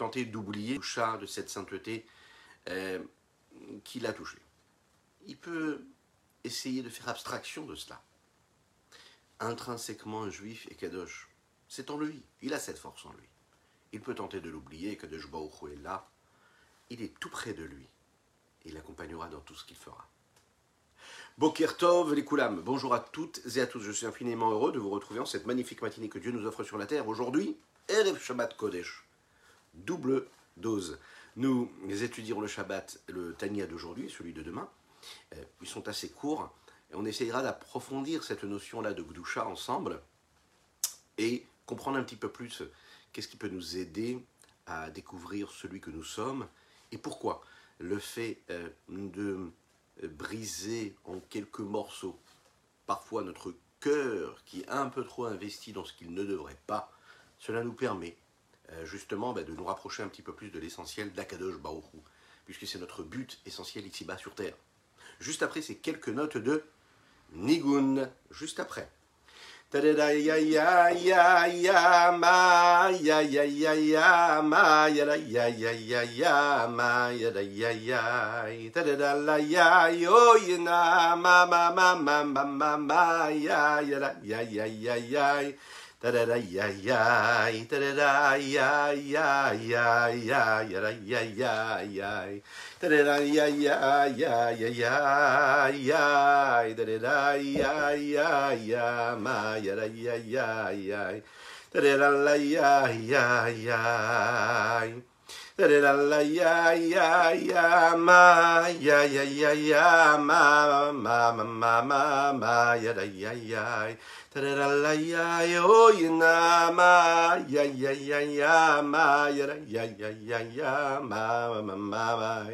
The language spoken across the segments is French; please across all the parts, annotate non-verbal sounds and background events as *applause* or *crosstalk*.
tenter d'oublier le chat de cette sainteté euh, qui l'a touché. Il peut essayer de faire abstraction de cela. Intrinsèquement, un juif est kadosh. C'est en lui. Il a cette force en lui. Il peut tenter de l'oublier, Kadosh Baruch est là. Il est tout près de lui. Il l'accompagnera dans tout ce qu'il fera. Bokertov les Koulam, bonjour à toutes et à tous. Je suis infiniment heureux de vous retrouver en cette magnifique matinée que Dieu nous offre sur la terre. Aujourd'hui, Erev Shabbat Kodesh. Double dose. Nous étudierons le Shabbat, le Tania d'aujourd'hui, celui de demain. Euh, ils sont assez courts. Et on essayera d'approfondir cette notion-là de Gdusha ensemble et comprendre un petit peu plus qu'est-ce qui peut nous aider à découvrir celui que nous sommes et pourquoi le fait euh, de briser en quelques morceaux parfois notre cœur qui est un peu trop investi dans ce qu'il ne devrait pas, cela nous permet justement bah, de nous rapprocher un petit peu plus de l'essentiel d'Akadosh Baruch puisque c'est notre but essentiel ici-bas sur Terre. Juste après ces quelques notes de Nigun, juste après. Da da da la ya ya ya la la ya ya ya ma ya ya ya ya ma ma ma ma ma ma ya da ya ya da da la ya yo na ma ya ya ya ya ma ya da ya ya ya ya ma ma ma ma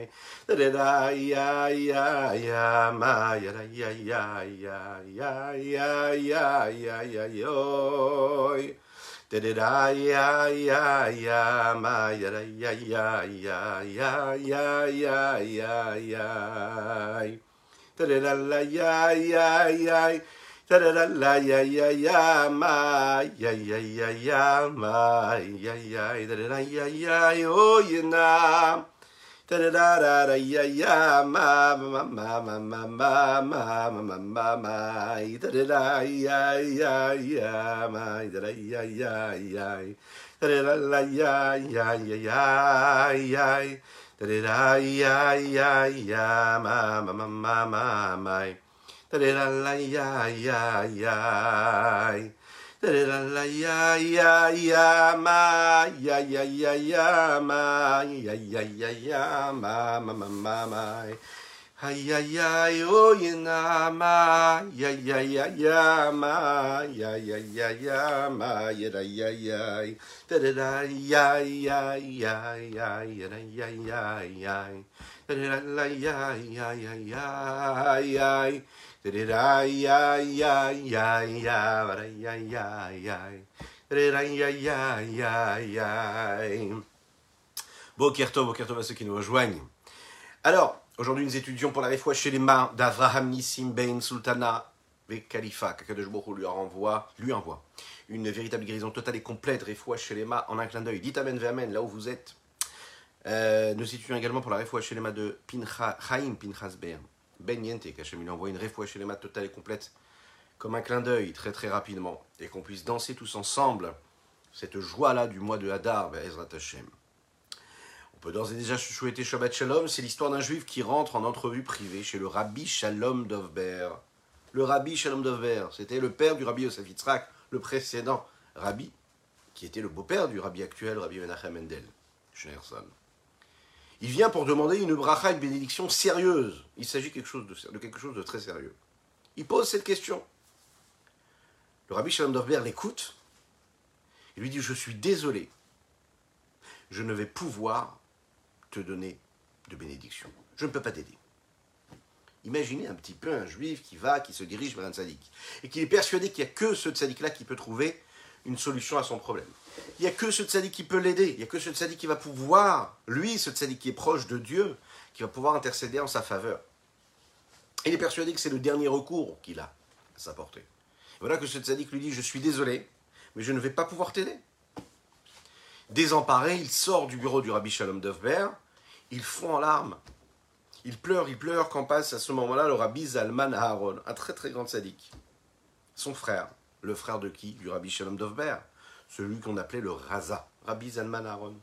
da da ya ya ya ma ya da ya ya ya ya ya ya ya yo da da da ya ya ya ma ya da ya ya ya ya ya ya ya ya da da da la ya ya ya da da da la ya ya ya ma ya ya ya ya ma ya ya da da da ya ya yo na da da da da da ya ya ma ma ma ma ma ma ma ma ma ma da da da ya ya ya ma da da ya ya ya da da la ya ya ya ya ya da da da ya ya ya ma ma ma ma ma ma da da la ya ya ya ya ya ya ma ya ya ya ya ma ya ya ya ya ma ma ma ma ma Ay ay ay oye na ma ya ya ya ya ma ya ya ya ya ma ya da ya ya da da da ya ya ya ya ya da ya ya ya da da da ya ya ya ya ya da da da ya ya ya ya da ya ya ya da da ya ya ya ya Bokerto, Bokerto à ceux qui nous rejoignent. Alors, aujourd'hui nous étudions pour la réfoua chez les mains d'Avraham Nissim Ben Sultana et Khalifa, qu'Akadosh lui envoie, lui envoie une véritable guérison totale et complète, les mains en un clin d'œil. Dites Amen Amen là où vous êtes. Euh, nous étudions également pour la les mains de Pincha, Chaim Pinchas Ben, Ben Yente, qu'Hachem lui envoie une mains totale et complète, comme un clin d'œil, très très rapidement, et qu'on puisse danser tous ensemble cette joie-là du mois de Hadar, Ezrat Hashem. Peut d'ores et déjà souhaiter Shabbat Shalom. C'est l'histoire d'un juif qui rentre en entrevue privée chez le rabbi Shalom Dovber. Le rabbi Shalom Dovber, c'était le père du rabbi Yosef Yitzhak, le précédent rabbi, qui était le beau-père du rabbi actuel, rabbi Menachem Mendel, Schneerson. Il vient pour demander une bracha, une bénédiction sérieuse. Il s'agit de, de quelque chose de très sérieux. Il pose cette question. Le rabbi Shalom Dovber l'écoute. Il lui dit Je suis désolé. Je ne vais pouvoir donner de bénédiction. Je ne peux pas t'aider. Imaginez un petit peu un juif qui va, qui se dirige vers un tzaddik, et qui est persuadé qu'il n'y a que ce tzaddik-là qui peut trouver une solution à son problème. Il n'y a que ce tzaddik qui peut l'aider, il n'y a que ce tzaddik qui va pouvoir, lui, ce tzaddik qui est proche de Dieu, qui va pouvoir intercéder en sa faveur. Il est persuadé que c'est le dernier recours qu'il a à sa portée. Voilà que ce tzaddik lui dit, je suis désolé, mais je ne vais pas pouvoir t'aider. Désemparé, il sort du bureau du rabbi Shalom Dovber, il fond en larmes. Il pleure, il pleure quand passe à ce moment-là le rabbi Zalman Aaron, un très très grand sadique. Son frère, le frère de qui? Du rabbi Shalom Dovber, celui qu'on appelait le Raza, rabbi Zalman Aaron.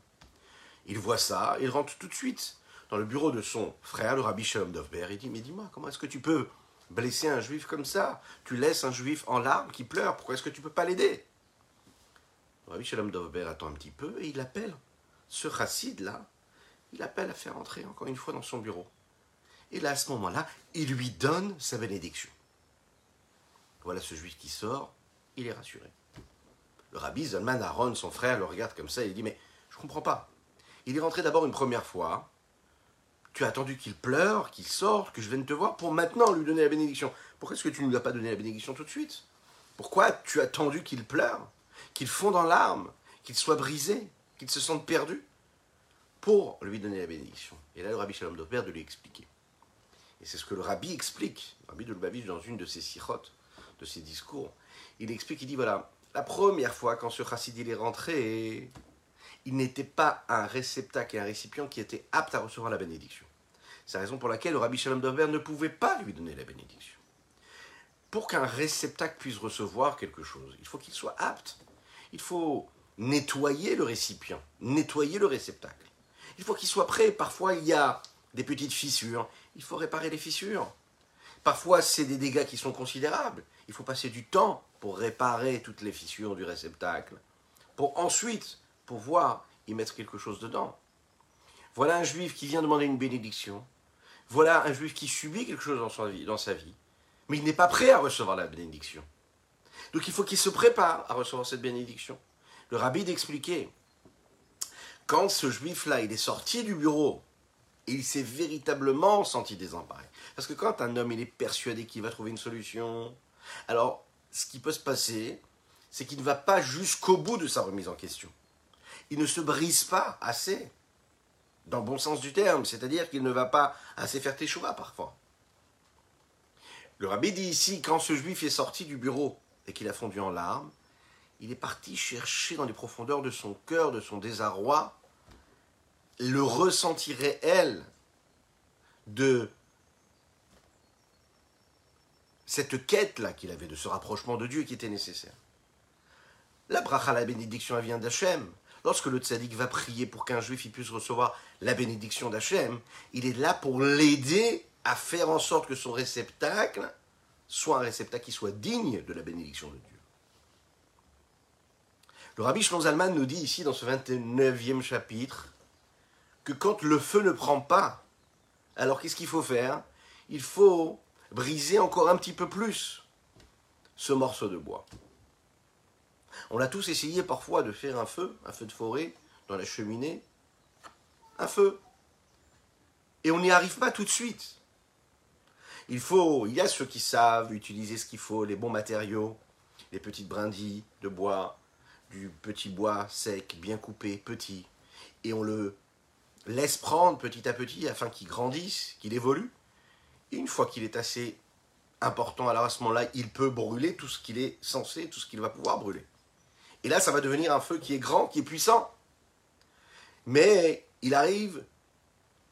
Il voit ça, il rentre tout de suite dans le bureau de son frère, le rabbi Shalom Dovber, il dit, mais dis-moi, comment est-ce que tu peux blesser un juif comme ça? Tu laisses un juif en larmes qui pleure, pourquoi est-ce que tu ne peux pas l'aider? Rabbi Shalom Dovber attend un petit peu et il appelle ce chassid là, il appelle à faire entrer encore une fois dans son bureau. Et là, à ce moment-là, il lui donne sa bénédiction. Voilà ce juif qui sort, il est rassuré. Le rabbi Zalman Aaron, son frère, le regarde comme ça et il dit Mais je ne comprends pas. Il est rentré d'abord une première fois. Tu as attendu qu'il pleure, qu'il sorte, que je vienne te voir pour maintenant lui donner la bénédiction. Pourquoi est-ce que tu ne lui as pas donné la bénédiction tout de suite? Pourquoi tu as attendu qu'il pleure, qu'il fonde en larmes, qu'il soit brisé, qu'il se sente perdu? Pour lui donner la bénédiction Et là, le rabbi Shalom Doper de lui expliquer. Et c'est ce que le rabbi explique, le rabbi de Lubavitch, dans une de ses sirotes, de ses discours. Il explique, il dit voilà, la première fois quand ce chassid est rentré, il n'était pas un réceptacle et un récipient qui était apte à recevoir la bénédiction. C'est la raison pour laquelle le rabbi Shalom Dover ne pouvait pas lui donner la bénédiction. Pour qu'un réceptacle puisse recevoir quelque chose, il faut qu'il soit apte. Il faut nettoyer le récipient, nettoyer le réceptacle. Il faut qu'il soit prêt. Parfois, il y a des petites fissures. Il faut réparer les fissures. Parfois, c'est des dégâts qui sont considérables. Il faut passer du temps pour réparer toutes les fissures du réceptacle. Pour ensuite pouvoir y mettre quelque chose dedans. Voilà un juif qui vient demander une bénédiction. Voilà un juif qui subit quelque chose dans, sa vie, dans sa vie. Mais il n'est pas prêt à recevoir la bénédiction. Donc il faut qu'il se prépare à recevoir cette bénédiction. Le rabbi d'expliquer, quand ce juif-là, il est sorti du bureau, il s'est véritablement senti désemparé. Parce que quand un homme, il est persuadé qu'il va trouver une solution, alors ce qui peut se passer, c'est qu'il ne va pas jusqu'au bout de sa remise en question. Il ne se brise pas assez, dans le bon sens du terme, c'est-à-dire qu'il ne va pas assez faire teshuva parfois. Le rabbi dit ici, quand ce juif est sorti du bureau et qu'il a fondu en larmes, il est parti chercher dans les profondeurs de son cœur, de son désarroi, le ressenti réel de cette quête-là qu'il avait, de ce rapprochement de Dieu qui était nécessaire. La bracha, la bénédiction, elle vient d'Hachem. Lorsque le tzaddik va prier pour qu'un juif puisse recevoir la bénédiction d'Hachem, il est là pour l'aider à faire en sorte que son réceptacle soit un réceptacle qui soit digne de la bénédiction de Dieu. Le rabbi Zalman nous dit ici dans ce 29e chapitre que quand le feu ne prend pas, alors qu'est-ce qu'il faut faire? Il faut briser encore un petit peu plus ce morceau de bois. On a tous essayé parfois de faire un feu, un feu de forêt, dans la cheminée. Un feu. Et on n'y arrive pas tout de suite. Il faut, il y a ceux qui savent utiliser ce qu'il faut, les bons matériaux, les petites brindilles de bois, du petit bois sec, bien coupé, petit, et on le laisse prendre petit à petit afin qu'il grandisse, qu'il évolue. Et une fois qu'il est assez important, alors à ce moment-là, il peut brûler tout ce qu'il est censé, tout ce qu'il va pouvoir brûler. Et là, ça va devenir un feu qui est grand, qui est puissant. Mais il arrive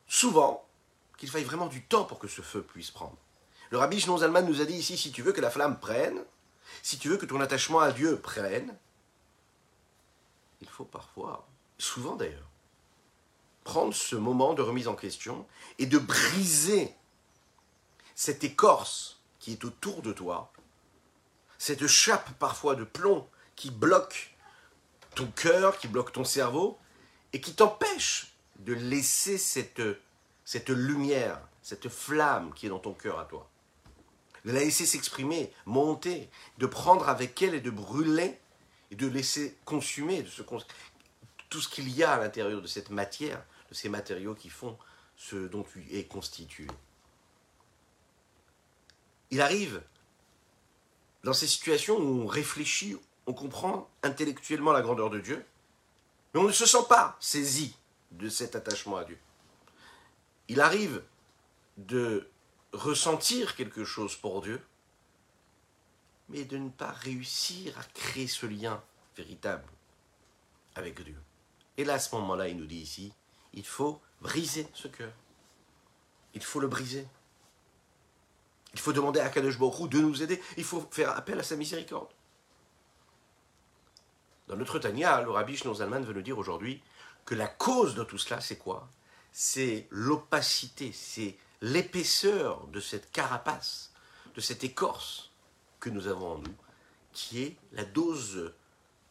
souvent qu'il faille vraiment du temps pour que ce feu puisse prendre. Le rabbi Shnon Zalman nous a dit ici, si tu veux que la flamme prenne, si tu veux que ton attachement à Dieu prenne, il faut parfois, souvent d'ailleurs, prendre ce moment de remise en question et de briser cette écorce qui est autour de toi, cette chape parfois de plomb qui bloque ton cœur, qui bloque ton cerveau et qui t'empêche de laisser cette, lumière, cette flamme qui est dans ton cœur à toi. De la laisser s'exprimer, monter, de prendre avec elle et de brûler et de laisser consumer de ce, tout ce qu'il y a à l'intérieur de cette matière ces matériaux qui font ce dont tu es constitué. Il arrive dans ces situations où on réfléchit, on comprend intellectuellement la grandeur de Dieu, mais on ne se sent pas saisi de cet attachement à Dieu. Il arrive de ressentir quelque chose pour Dieu, mais de ne pas réussir à créer ce lien véritable avec Dieu. Et là, à ce moment-là, il nous dit ici, il faut briser ce cœur. Il faut le briser. Il faut demander à Kadosh de nous aider. Il faut faire appel à sa miséricorde. Dans notre Tania, le rabbi Zalman veut nous dire aujourd'hui que la cause de tout cela, c'est quoi? C'est l'opacité, c'est l'épaisseur de cette carapace, de cette écorce que nous avons en nous, qui est la dose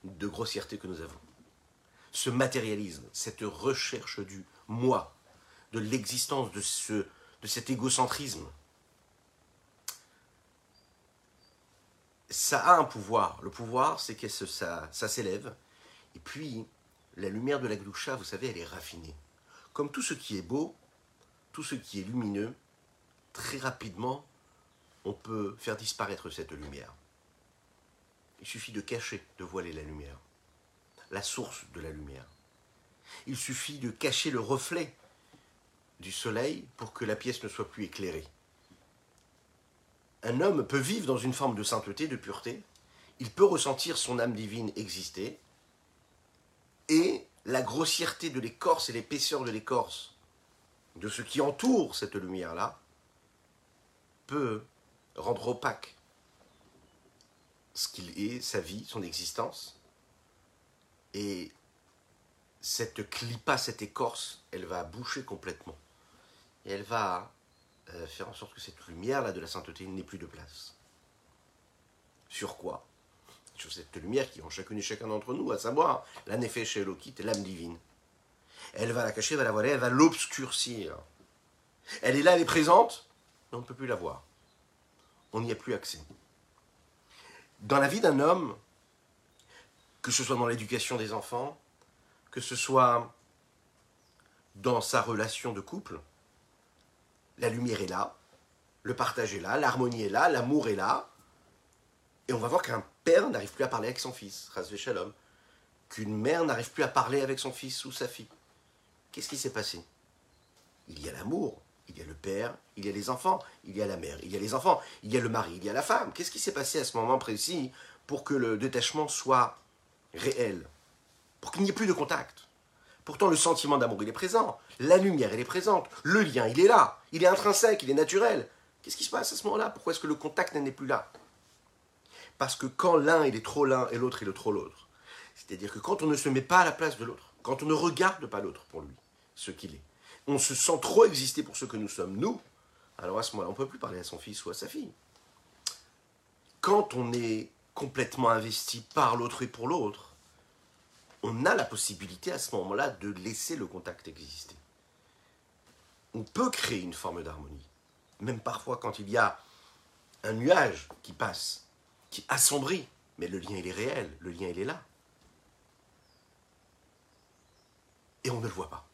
de grossièreté que nous avons. Ce matérialisme, cette recherche du moi, de l'existence de, ce, de cet égocentrisme, ça a un pouvoir. Le pouvoir, c'est que ça, ça s'élève. Et puis, la lumière de la gloucha, vous savez, elle est raffinée. Comme tout ce qui est beau, tout ce qui est lumineux, très rapidement, on peut faire disparaître cette lumière. Il suffit de cacher, de voiler la lumière, la source de la lumière. Il suffit de cacher le reflet du soleil pour que la pièce ne soit plus éclairée. Un homme peut vivre dans une forme de sainteté, de pureté, il peut ressentir son âme divine exister, et la grossièreté de l'écorce et l'épaisseur de l'écorce, de ce qui entoure cette lumière-là, peut rendre opaque ce qu'il est, sa vie, son existence. Et cette clipa, cette écorce, elle va boucher complètement. Et elle va euh, faire en sorte que cette lumière-là de la sainteté n'ait plus de place. Sur quoi? Sur cette lumière qui est en chacune et chacun d'entre nous, à savoir la l'âme divine. Elle va la cacher, elle va la voiler, elle va l'obscurcir. Elle est là, elle est présente, mais on ne peut plus la voir. On n'y a plus accès. Dans la vie d'un homme, que ce soit dans l'éducation des enfants, que ce soit dans sa relation de couple, la lumière est là, le partage est là, l'harmonie est là, l'amour est là. Et on va voir qu'un père n'arrive plus à parler avec son fils, Razvé Shalom. Qu'une mère n'arrive plus à parler avec son fils ou sa fille. Qu'est-ce qui s'est passé? Il y a l'amour, il y a le père, il y a les enfants, il y a la mère, il y a les enfants, il y a le mari, il y a la femme. Qu'est-ce qui s'est passé à ce moment précis pour que le détachement soit réel? Pour qu'il n'y ait plus de contact? Pourtant, le sentiment d'amour, il est présent. La lumière, elle est présente. Le lien, il est là. Il est intrinsèque, il est naturel. Qu'est-ce qui se passe à ce moment-là? Pourquoi est-ce que le contact n'est plus là? Parce que quand l'un, il est trop l'un et l'autre, il est trop l'autre. C'est-à-dire que quand on ne se met pas à la place de l'autre, quand on ne regarde pas l'autre pour lui, ce qu'il est, on se sent trop exister pour ce que nous sommes, nous, alors à ce moment-là, on ne peut plus parler à son fils ou à sa fille. Quand on est complètement investi par l'autre et pour l'autre, on a la possibilité à ce moment-là de laisser le contact exister. On peut créer une forme d'harmonie, même parfois quand il y a un nuage qui passe, qui assombrit, mais le lien il est réel, le lien il est là. Et on ne le voit pas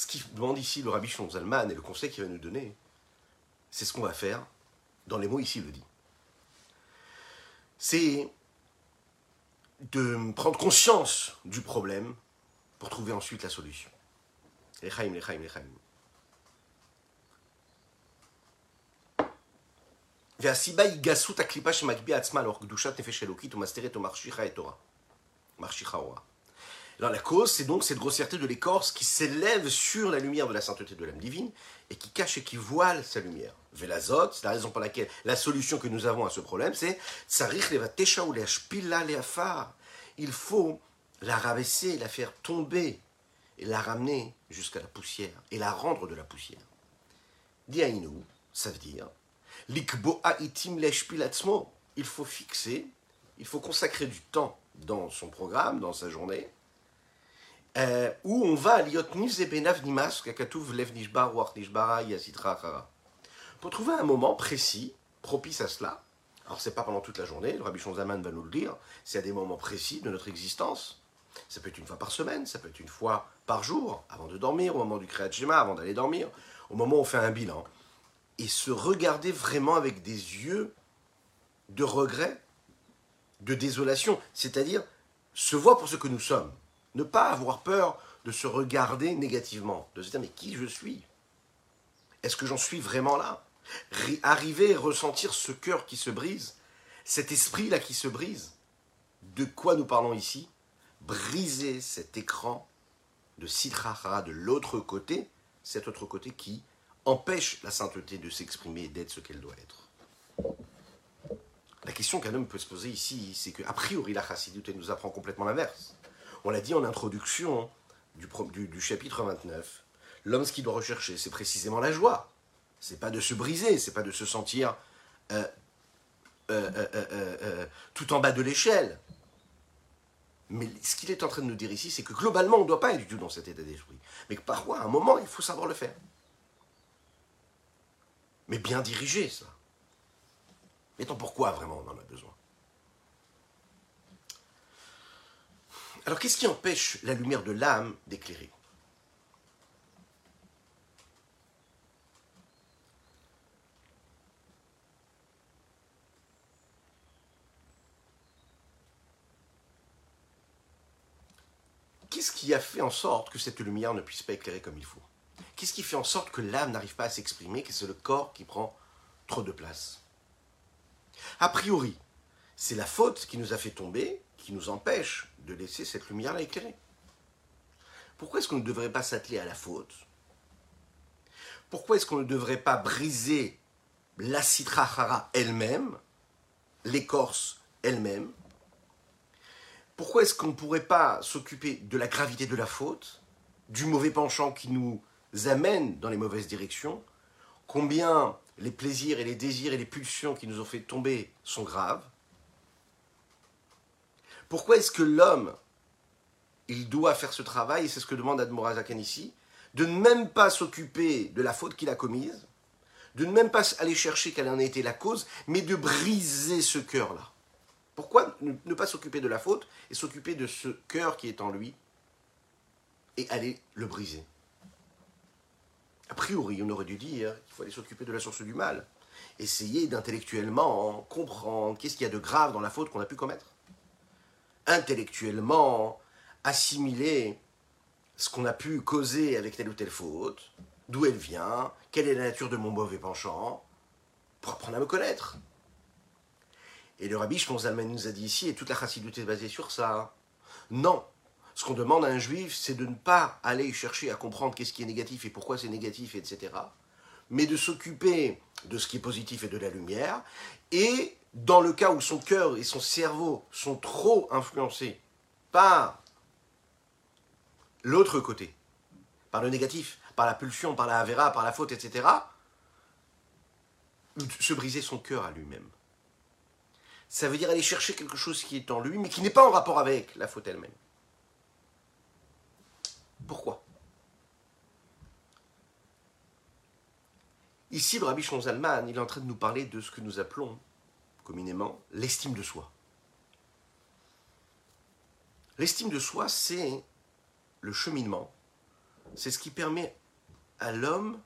Ce qui demande ici le rabbi Zalman et le conseil qu'il va nous donner, c'est ce qu'on va faire dans les mots ici il le dit. C'est de prendre conscience du problème pour trouver ensuite la solution. Lechaim, lechaim, lechaim. והסיבה היא גסות הקליפה שמגביה עצמה לאור קדושת נפש אלוקית ומסתרת ומרשיחה את תורה. מרשיחה אורה. La cause, c'est donc cette grossièreté de l'écorce qui s'élève sur la lumière de la sainteté de l'âme divine et qui cache et qui voile sa lumière. Velazot, c'est la raison pour laquelle la solution que nous avons à ce problème, c'est il faut la rabaisser, la faire tomber et la ramener jusqu'à la poussière et la rendre de la poussière. Diainu, ça veut dire il faut fixer, il faut consacrer du temps dans son programme, dans sa journée, euh, où on va pour trouver un moment précis, propice à cela. Alors c'est pas pendant toute la journée, le Rabbi Zaman va nous le dire, c'est à des moments précis de notre existence. Ça peut être une fois par semaine, ça peut être une fois par jour, avant de dormir, au moment du Kriyat Shema, avant d'aller dormir, au moment où on fait un bilan. Et se regarder vraiment avec des yeux de regret, de désolation, c'est-à-dire se voir pour ce que nous sommes. Ne pas avoir peur de se regarder négativement, de se dire mais qui je suis? Est-ce que j'en suis vraiment là? Arriver à ressentir ce cœur qui se brise, cet esprit-là qui se brise. De quoi nous parlons ici? Briser cet écran de Sitrahara de l'autre côté, cet autre côté qui empêche la sainteté de s'exprimer et d'être ce qu'elle doit être. La question qu'un homme peut se poser ici, c'est qu'a priori la chassidut nous apprend complètement l'inverse. On l'a dit en introduction du, chapitre 29. L'homme, ce qu'il doit rechercher, c'est précisément la joie. C'est pas de se briser, c'est pas de se sentir euh, euh, euh, tout en bas de l'échelle. Mais ce qu'il est en train de nous dire ici, c'est que globalement, on ne doit pas être du tout dans cet état d'esprit. Mais que parfois, à un moment, il faut savoir le faire. Mais bien dirigé, ça. Mais tant pourquoi vraiment on en a besoin? Alors qu'est-ce qui empêche la lumière de l'âme d'éclairer? Qu'est-ce qui a fait en sorte que cette lumière ne puisse pas éclairer comme il faut? Qu'est-ce qui fait en sorte que l'âme n'arrive pas à s'exprimer, que c'est le corps qui prend trop de place? A priori, c'est la faute qui nous a fait tomber, qui nous empêche de laisser cette lumière-là éclairer. Pourquoi est-ce qu'on ne devrait pas s'atteler à la faute? Pourquoi est-ce qu'on ne devrait pas briser la citrahara elle-même, l'écorce elle-même? Pourquoi est-ce qu'on ne pourrait pas s'occuper de la gravité de la faute, du mauvais penchant qui nous amène dans les mauvaises directions? Combien les plaisirs et les désirs et les pulsions qui nous ont fait tomber sont graves? Pourquoi est-ce que l'homme, il doit faire ce travail, et c'est ce que demande Admorazakan ici, de ne même pas s'occuper de la faute qu'il a commise, de ne même pas aller chercher quelle en a été la cause, mais de briser ce cœur-là? Pourquoi ne pas s'occuper de la faute et s'occuper de ce cœur qui est en lui et aller le briser? A priori, on aurait dû dire qu'il faut aller s'occuper de la source du mal, essayer d'intellectuellement comprendre qu'est-ce qu'il y a de grave dans la faute qu'on a pu commettre intellectuellement assimiler ce qu'on a pu causer avec telle ou telle faute, d'où elle vient, quelle est la nature de mon mauvais penchant, pour apprendre à me connaître. Et le rabbi Shimon nous a dit ici, et toute la chassidoute est basée sur ça. Non. Ce qu'on demande à un juif, c'est de ne pas aller chercher à comprendre qu'est-ce qui est négatif et pourquoi c'est négatif, etc. Mais de s'occuper de ce qui est positif et de la lumière, et dans le cas où son cœur et son cerveau sont trop influencés par l'autre côté, par le négatif, par la pulsion, par la avéra, par la faute, etc., se briser son cœur à lui-même. Ça veut dire aller chercher quelque chose qui est en lui, mais qui n'est pas en rapport avec la faute elle-même. Pourquoi? Ici, le rabbi Zalman, il est en train de nous parler de ce que nous appelons l'estime de soi. L'estime de soi, c'est le cheminement, c'est ce qui permet à l'homme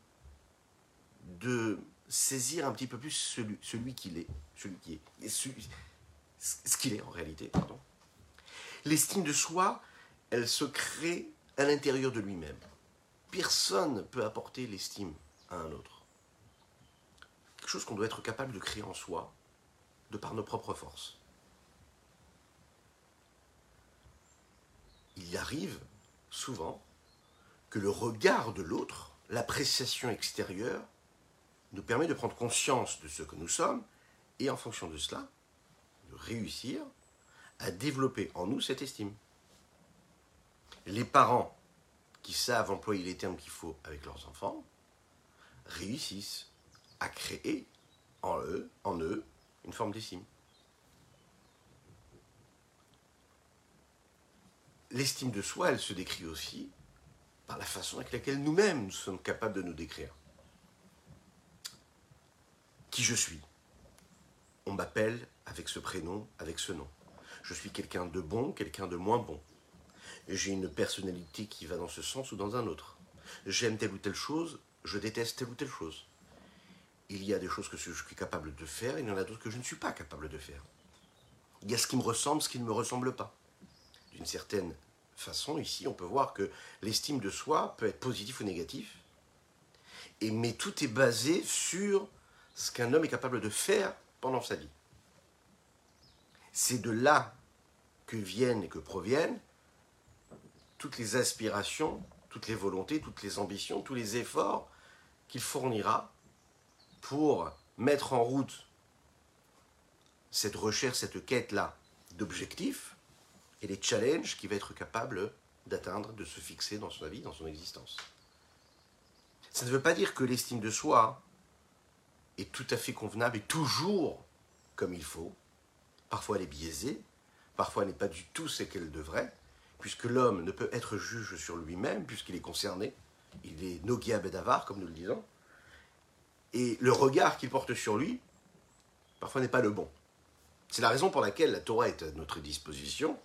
de saisir un petit peu plus celui, celui qu'il est, celui qui est, ce qu'il est en réalité. L'estime de soi, elle se crée à l'intérieur de lui-même. Personne ne peut apporter l'estime à un autre. Quelque chose qu'on doit être capable de créer en soi, de par nos propres forces. Il arrive souvent que le regard de l'autre, l'appréciation extérieure, nous permet de prendre conscience de ce que nous sommes et en fonction de cela, de réussir à développer en nous cette estime. Les parents qui savent employer les termes qu'il faut avec leurs enfants réussissent à créer en eux, en eux une forme d'estime. L'estime de soi, elle se décrit aussi par la façon avec laquelle nous-mêmes nous sommes capables de nous décrire. Qui je suis? On m'appelle avec ce prénom, avec ce nom. Je suis quelqu'un de bon, quelqu'un de moins bon. J'ai une personnalité qui va dans ce sens ou dans un autre. J'aime telle ou telle chose, je déteste telle ou telle chose il y a des choses que je suis capable de faire, il y en a d'autres que je ne suis pas capable de faire. Il y a ce qui me ressemble, ce qui ne me ressemble pas. D'une certaine façon, ici, on peut voir que l'estime de soi peut être positif ou négatif, et, mais tout est basé sur ce qu'un homme est capable de faire pendant sa vie. C'est de là que viennent et que proviennent toutes les aspirations, toutes les volontés, toutes les ambitions, tous les efforts qu'il fournira pour mettre en route cette recherche, cette quête-là d'objectifs et les challenges qu'il va être capable d'atteindre, de se fixer dans sa vie, dans son existence. Ça ne veut pas dire que l'estime de soi est tout à fait convenable et toujours comme il faut. Parfois elle est biaisée, parfois elle n'est pas du tout ce qu'elle devrait, puisque l'homme ne peut être juge sur lui-même, puisqu'il est concerné. Il est Nogia Bedavar, comme nous le disons. Et le regard qu'il porte sur lui, parfois n'est pas le bon. C'est la raison pour laquelle la Torah est à notre disposition.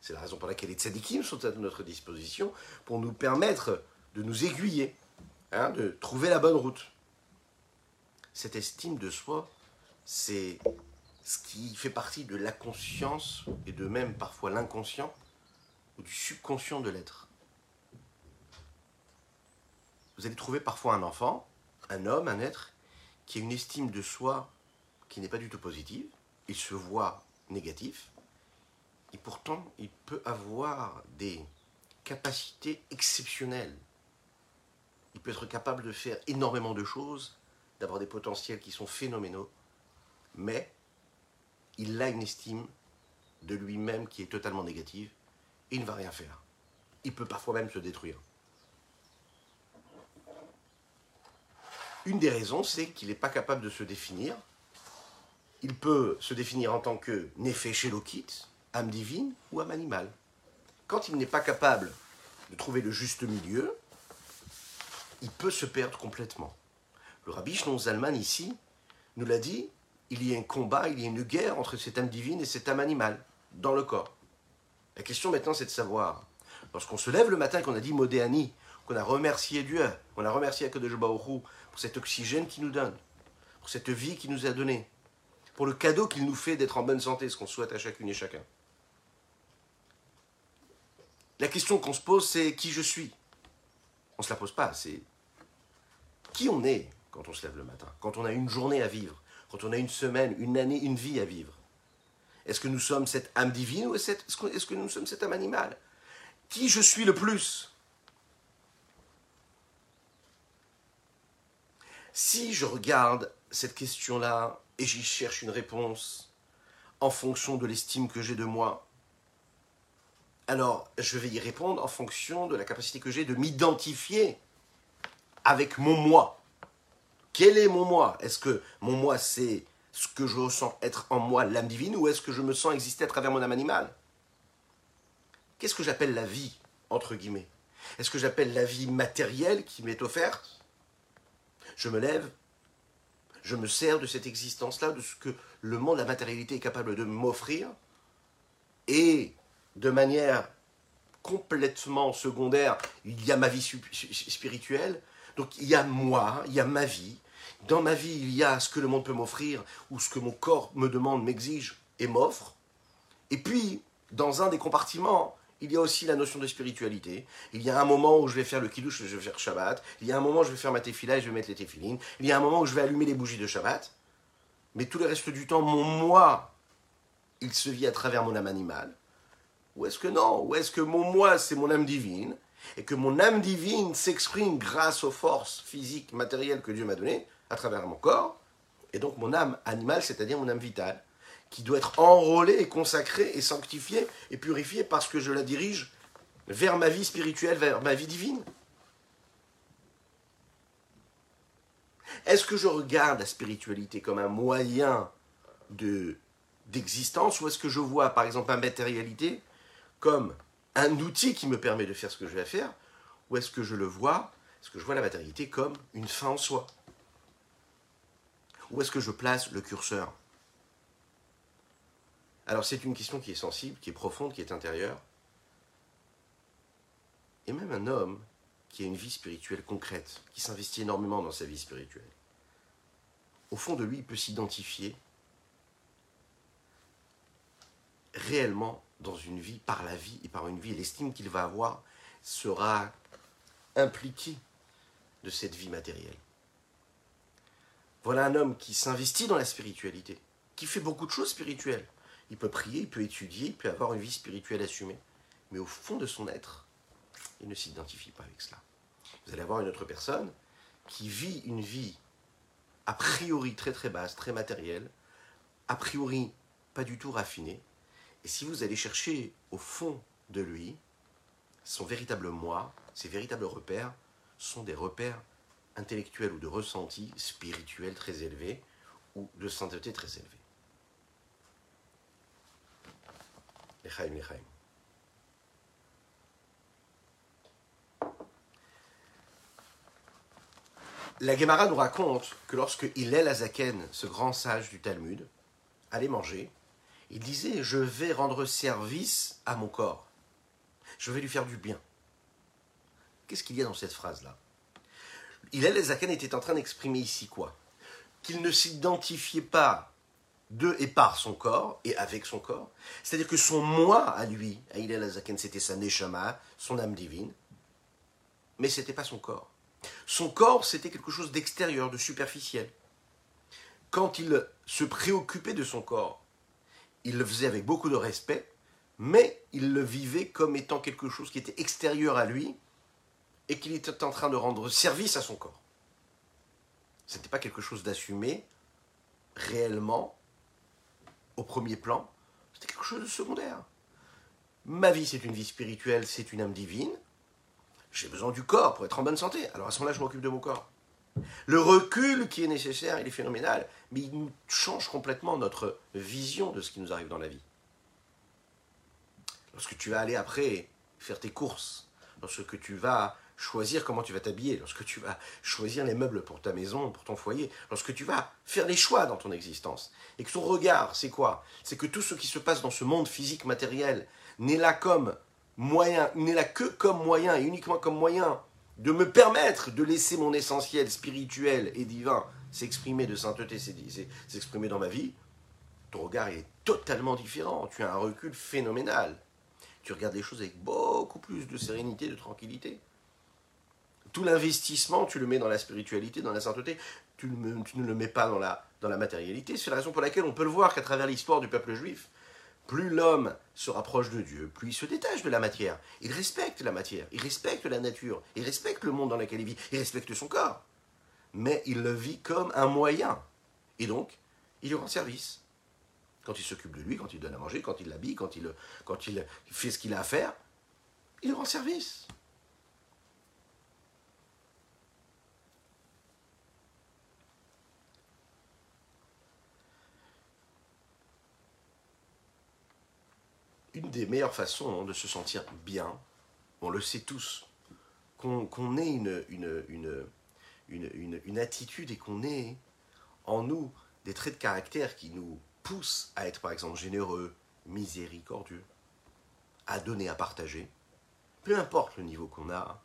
C'est la raison pour laquelle les tzadikim sont à notre disposition pour nous permettre de nous aiguiller, hein, de trouver la bonne route. Cette estime de soi, c'est ce qui fait partie de la conscience et de même parfois l'inconscient ou du subconscient de l'être. Vous allez trouver parfois un enfant, un homme, un être, qui a une estime de soi qui n'est pas du tout positive, il se voit négatif, et pourtant il peut avoir des capacités exceptionnelles. Il peut être capable de faire énormément de choses, d'avoir des potentiels qui sont phénoménaux, mais il a une estime de lui-même qui est totalement négative, et il ne va rien faire. Il peut parfois même se détruire. Une des raisons, c'est qu'il n'est pas capable de se définir. Il peut se définir en tant que chez âme divine ou âme animale. Quand il n'est pas capable de trouver le juste milieu, il peut se perdre complètement. Le rabbi Shnon Zalman ici nous l'a dit, il y a un combat, il y a une guerre entre cette âme divine et cette âme animale dans le corps. La question maintenant c'est de savoir, lorsqu'on se lève le matin qu'on a dit Modéani, qu'on a remercié Dieu, qu'on a remercié Akadosh Baruch pour cet oxygène qu'il nous donne, pour cette vie qu'il nous a donnée, pour le cadeau qu'il nous fait d'être en bonne santé, ce qu'on souhaite à chacune et chacun. La question qu'on se pose, c'est qui je suis? On ne se la pose pas, c'est qui on est quand on se lève le matin, quand on a une journée à vivre, quand on a une semaine, une année, une vie à vivre. Est-ce que nous sommes cette âme divine ou est-ce que nous sommes cette âme animale? Qui je suis le plus? Si je regarde cette question-là et j'y cherche une réponse en fonction de l'estime que j'ai de moi, alors je vais y répondre en fonction de la capacité que j'ai de m'identifier avec mon moi. Quel est mon moi? Est-ce que mon moi c'est ce que je ressens être en moi, l'âme divine, ou est-ce que je me sens exister à travers mon âme animale? Qu'est-ce que j'appelle la vie, entre guillemets? Est-ce que j'appelle la vie matérielle qui m'est offerte? Je me lève, je me sers de cette existence-là, de ce que le monde, la matérialité est capable de m'offrir, et de manière complètement secondaire, il y a ma vie spirituelle, donc il y a moi, il y a ma vie. Dans ma vie, il y a ce que le monde peut m'offrir, ou ce que mon corps me demande, m'exige et m'offre. Et puis, dans un des compartiments, il y a aussi la notion de spiritualité. Il y a un moment où je vais faire le kiddush, je vais faire Shabbat. Il y a un moment où je vais faire ma tefila et je vais mettre les tefilines. Il y a un moment où je vais allumer les bougies de Shabbat. Mais tout le reste du temps, mon moi, il se vit à travers mon âme animale. Ou est-ce que non? Ou est-ce que mon moi, c'est mon âme divine? Et que mon âme divine s'exprime grâce aux forces physiques, matérielles que Dieu m'a données à travers mon corps, et donc mon âme animale, c'est-à-dire mon âme vitale, qui doit être enrôlée et consacrée et sanctifiée et purifiée parce que je la dirige vers ma vie spirituelle, vers ma vie divine. Est-ce que je regarde la spiritualité comme un moyen de d'existence ou est-ce que je vois par exemple la matérialité comme un outil qui me permet de faire ce que je vais faire ou est-ce que je le vois, est-ce que je vois la matérialité comme une fin en soi? Où est-ce que je place le curseur alors c'est une question qui est sensible, qui est profonde, qui est intérieure. Et même un homme qui a une vie spirituelle concrète, qui s'investit énormément dans sa vie spirituelle, au fond de lui, il peut s'identifier réellement dans une vie, par la vie et par une vie, l'estime qu'il va avoir sera impliquée de cette vie matérielle. Voilà un homme qui s'investit dans la spiritualité, qui fait beaucoup de choses spirituelles, il peut prier, il peut étudier, il peut avoir une vie spirituelle assumée. Mais au fond de son être, il ne s'identifie pas avec cela. Vous allez avoir une autre personne qui vit une vie a priori très très basse, très matérielle, a priori pas du tout raffinée. Et si vous allez chercher au fond de lui, son véritable moi, ses véritables repères, sont des repères intellectuels ou de ressenti spirituel très élevés ou de sainteté très élevée. La Gemara nous raconte que lorsque Hillel Azaken, ce grand sage du Talmud, allait manger, il disait Je vais rendre service à mon corps. Je vais lui faire du bien. Qu'est-ce qu'il y a dans cette phrase-là? Hillel Azaken était en train d'exprimer ici quoi? Qu'il ne s'identifiait pas de et par son corps et avec son corps. C'est-à-dire que son moi à lui, à Hillel Azaken, c'était sa neshama, son âme divine, mais ce n'était pas son corps. Son corps, c'était quelque chose d'extérieur, de superficiel. Quand il se préoccupait de son corps, il le faisait avec beaucoup de respect, mais il le vivait comme étant quelque chose qui était extérieur à lui et qu'il était en train de rendre service à son corps. Ce n'était pas quelque chose d'assumé réellement au premier plan, c'était quelque chose de secondaire. Ma vie, c'est une vie spirituelle, c'est une âme divine, j'ai besoin du corps pour être en bonne santé. Alors à ce moment-là, je m'occupe de mon corps. Le recul qui est nécessaire, il est phénoménal, mais il nous change complètement notre vision de ce qui nous arrive dans la vie. Lorsque tu vas aller après faire tes courses, lorsque tu vas choisir comment tu vas t'habiller, lorsque tu vas choisir les meubles pour ta maison, pour ton foyer, lorsque tu vas faire des choix dans ton existence, et que ton regard, c'est quoi? C'est que tout ce qui se passe dans ce monde physique matériel n'est là comme moyen, n'est là que comme moyen et uniquement comme moyen de me permettre de laisser mon essentiel spirituel et divin s'exprimer de sainteté, s'exprimer dans ma vie, ton regard est totalement différent. Tu as un recul phénoménal. Tu regardes les choses avec beaucoup plus de sérénité, de tranquillité. Tout l'investissement, tu le mets dans la spiritualité, dans la sainteté. Tu, ne le mets pas dans la, matérialité. C'est la raison pour laquelle on peut le voir qu'à travers l'histoire du peuple juif, plus l'homme se rapproche de Dieu, plus il se détache de la matière. Il respecte la matière, il respecte la nature, il respecte le monde dans lequel il vit, il respecte son corps. Mais il le vit comme un moyen. Et donc, il lui rend service. Quand il s'occupe de lui, quand il donne à manger, quand il l'habille, quand il, quand il fait ce qu'il a à faire, il rend service. Une des meilleures façons hein, de se sentir bien, on le sait tous, qu'on ait une, une, attitude et qu'on ait en nous des traits de caractère qui nous poussent à être par exemple généreux, miséricordieux, à donner, à partager, peu importe le niveau qu'on a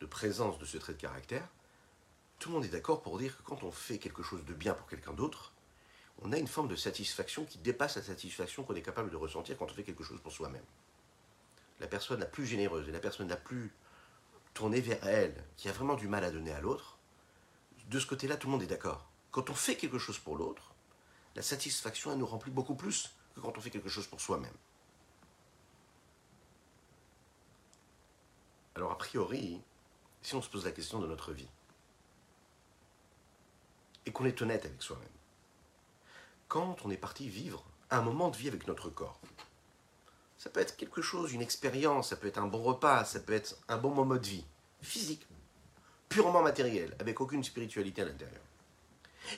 de présence de ce trait de caractère, tout le monde est d'accord pour dire que quand on fait quelque chose de bien pour quelqu'un d'autre, on a une forme de satisfaction qui dépasse la satisfaction qu'on est capable de ressentir quand on fait quelque chose pour soi-même. La personne la plus généreuse et la personne la plus tournée vers elle, qui a vraiment du mal à donner à l'autre, de ce côté-là, tout le monde est d'accord. Quand on fait quelque chose pour l'autre, la satisfaction, elle nous remplit beaucoup plus que quand on fait quelque chose pour soi-même. Alors, a priori, si on se pose la question de notre vie, et qu'on est honnête avec soi-même, quand on est parti vivre un moment de vie avec notre corps. Ça peut être quelque chose, une expérience, ça peut être un bon repas, ça peut être un bon moment de vie, physique, purement matériel, avec aucune spiritualité à l'intérieur.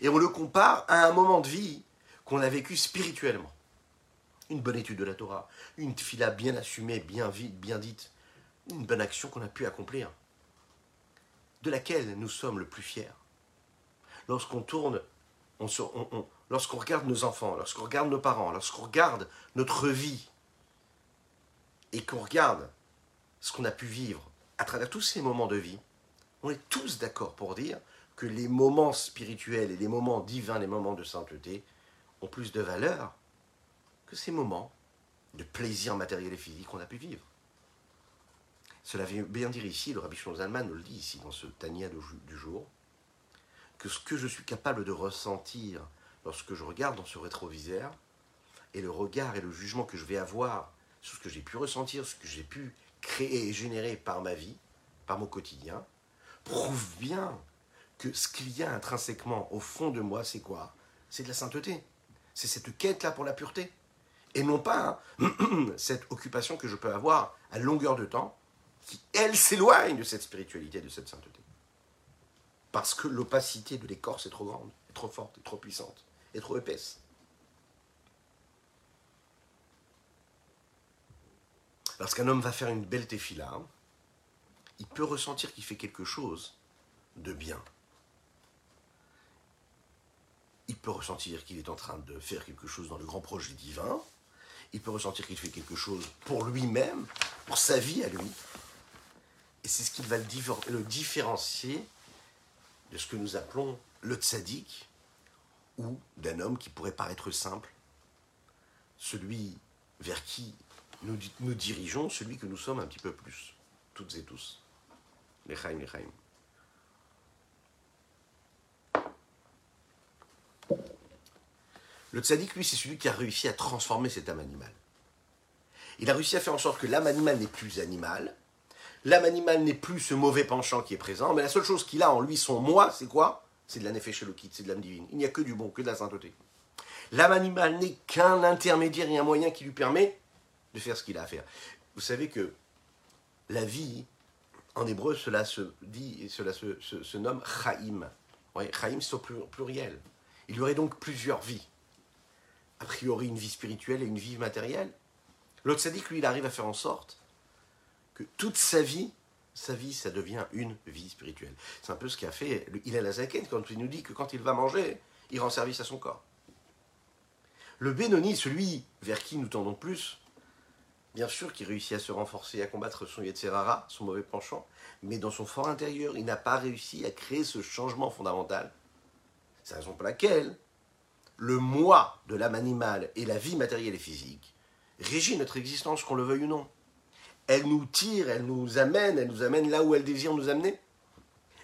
Et on le compare à un moment de vie qu'on a vécu spirituellement. Une bonne étude de la Torah, une fila bien assumée, bien vite, bien dite, une bonne action qu'on a pu accomplir, de laquelle nous sommes le plus fiers. Lorsqu'on tourne, on, on, lorsqu'on regarde nos enfants, lorsqu'on regarde nos parents, lorsqu'on regarde notre vie, et qu'on regarde ce qu'on a pu vivre à travers tous ces moments de vie, on est tous d'accord pour dire que les moments spirituels et les moments divins, les moments de sainteté, ont plus de valeur que ces moments de plaisir matériel et physique qu'on a pu vivre. Cela veut bien dire ici, le Rabbi Zalman nous le dit ici dans ce Tania du jour, que ce que je suis capable de ressentir lorsque je regarde dans ce rétroviseur, et le regard et le jugement que je vais avoir sur ce que j'ai pu ressentir, ce que j'ai pu créé et généré par ma vie, par mon quotidien, prouve bien que ce qu'il y a intrinsèquement au fond de moi, c'est quoi? C'est de la sainteté. C'est cette quête-là pour la pureté. Et non pas hein, *clears throat* cette occupation que je peux avoir à longueur de temps, qui, elle, s'éloigne de cette spiritualité, de cette sainteté. Parce que l'opacité de l'écorce est trop grande, trop forte, trop puissante, est trop épaisse. Lorsqu'un homme va faire une belle tefila, il peut ressentir qu'il fait quelque chose de bien. Il peut ressentir qu'il est en train de faire quelque chose dans le grand projet divin. Il peut ressentir qu'il fait quelque chose pour lui-même, pour sa vie à lui. Et c'est ce qui va le différencier de ce que nous appelons le tzaddik, ou d'un homme qui pourrait paraître simple, celui vers qui nous, dirigeons, celui que nous sommes un petit peu plus, toutes et tous. Lechaim, lechaim. Le tzaddik, lui, c'est celui qui a réussi à transformer cette âme animale. Il a réussi à faire en sorte que l'âme animale n'est plus animale, l'âme animale n'est plus ce mauvais penchant qui est présent, mais la seule chose qu'il a en lui, son moi, c'est quoi? C'est de la nefesh c'est de l'âme divine. Il n'y a que du bon, que de la sainteté. L'âme animale n'est qu'un intermédiaire et un moyen qui lui permet de faire ce qu'il a à faire. Vous savez que la vie, en hébreu, cela se dit, cela se, nomme Chaim. Ouais, Chaim, c'est au pluriel. Il y aurait donc plusieurs vies. A priori, une vie spirituelle et une vie matérielle. L'autre que lui, il arrive à faire en sorte que toute sa vie, sa vie, ça devient une vie spirituelle. C'est un peu ce qu'a fait il la Zaken quand il nous dit que quand il va manger, il rend service à son corps. Le Benoni, celui vers qui nous tendons plus, bien sûr qu'il réussit à se renforcer, à combattre son Yetzerara, son mauvais penchant, mais dans son fort intérieur, il n'a pas réussi à créer ce changement fondamental. C'est la raison pour laquelle le moi de l'âme animale et la vie matérielle et physique régit notre existence, qu'on le veuille ou non. Elle nous tire, elle nous amène, elle nous amène là où elle désire nous amener.